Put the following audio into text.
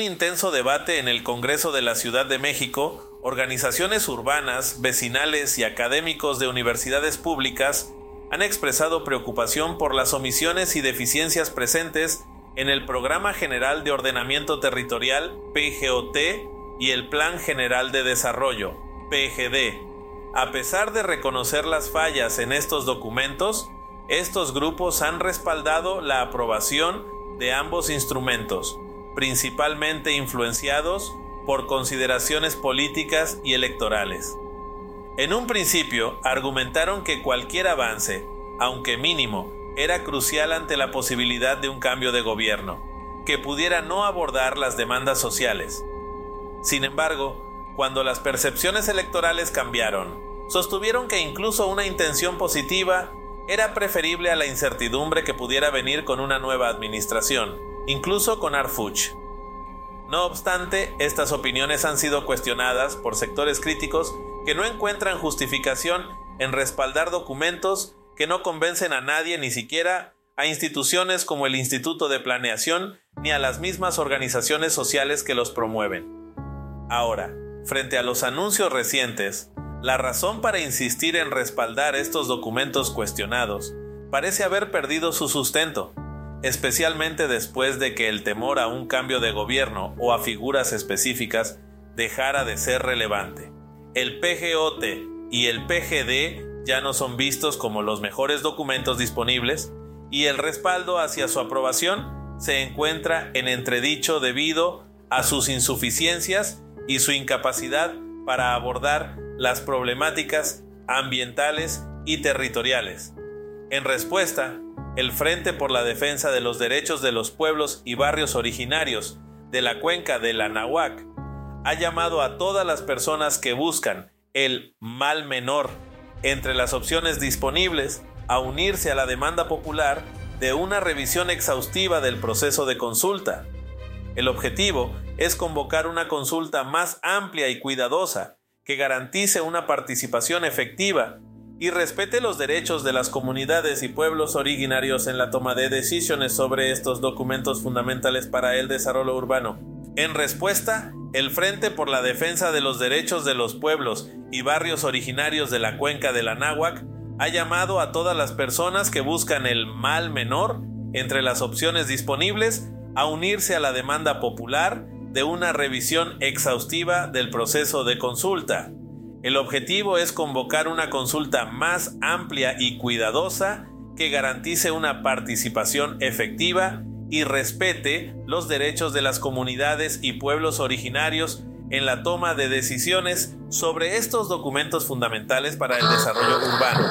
un intenso debate en el Congreso de la Ciudad de México, organizaciones urbanas, vecinales y académicos de universidades públicas han expresado preocupación por las omisiones y deficiencias presentes en el Programa General de Ordenamiento Territorial PGOT y el Plan General de Desarrollo PGD. A pesar de reconocer las fallas en estos documentos, estos grupos han respaldado la aprobación de ambos instrumentos, principalmente influenciados por consideraciones políticas y electorales. En un principio argumentaron que cualquier avance, aunque mínimo, era crucial ante la posibilidad de un cambio de gobierno, que pudiera no abordar las demandas sociales. Sin embargo, cuando las percepciones electorales cambiaron, sostuvieron que incluso una intención positiva era preferible a la incertidumbre que pudiera venir con una nueva administración, incluso con Arfuch. No obstante, estas opiniones han sido cuestionadas por sectores críticos que no encuentran justificación en respaldar documentos que no convencen a nadie, ni siquiera a instituciones como el Instituto de Planeación, ni a las mismas organizaciones sociales que los promueven. Ahora, frente a los anuncios recientes, la razón para insistir en respaldar estos documentos cuestionados parece haber perdido su sustento, especialmente después de que el temor a un cambio de gobierno o a figuras específicas dejara de ser relevante. El PGOT y el PGD ya no son vistos como los mejores documentos disponibles y el respaldo hacia su aprobación se encuentra en entredicho debido a sus insuficiencias y su incapacidad para abordar las problemáticas ambientales y territoriales. En respuesta, el Frente por la Defensa de los Derechos de los Pueblos y Barrios Originarios de la cuenca de la Nahuac ha llamado a todas las personas que buscan el mal menor entre las opciones disponibles a unirse a la demanda popular de una revisión exhaustiva del proceso de consulta. El objetivo es convocar una consulta más amplia y cuidadosa que garantice una participación efectiva y respete los derechos de las comunidades y pueblos originarios en la toma de decisiones sobre estos documentos fundamentales para el desarrollo urbano. En respuesta, el Frente por la Defensa de los Derechos de los Pueblos y Barrios Originarios de la Cuenca de la Náhuac ha llamado a todas las personas que buscan el mal menor entre las opciones disponibles a unirse a la demanda popular de una revisión exhaustiva del proceso de consulta. El objetivo es convocar una consulta más amplia y cuidadosa que garantice una participación efectiva y respete los derechos de las comunidades y pueblos originarios en la toma de decisiones sobre estos documentos fundamentales para el desarrollo urbano.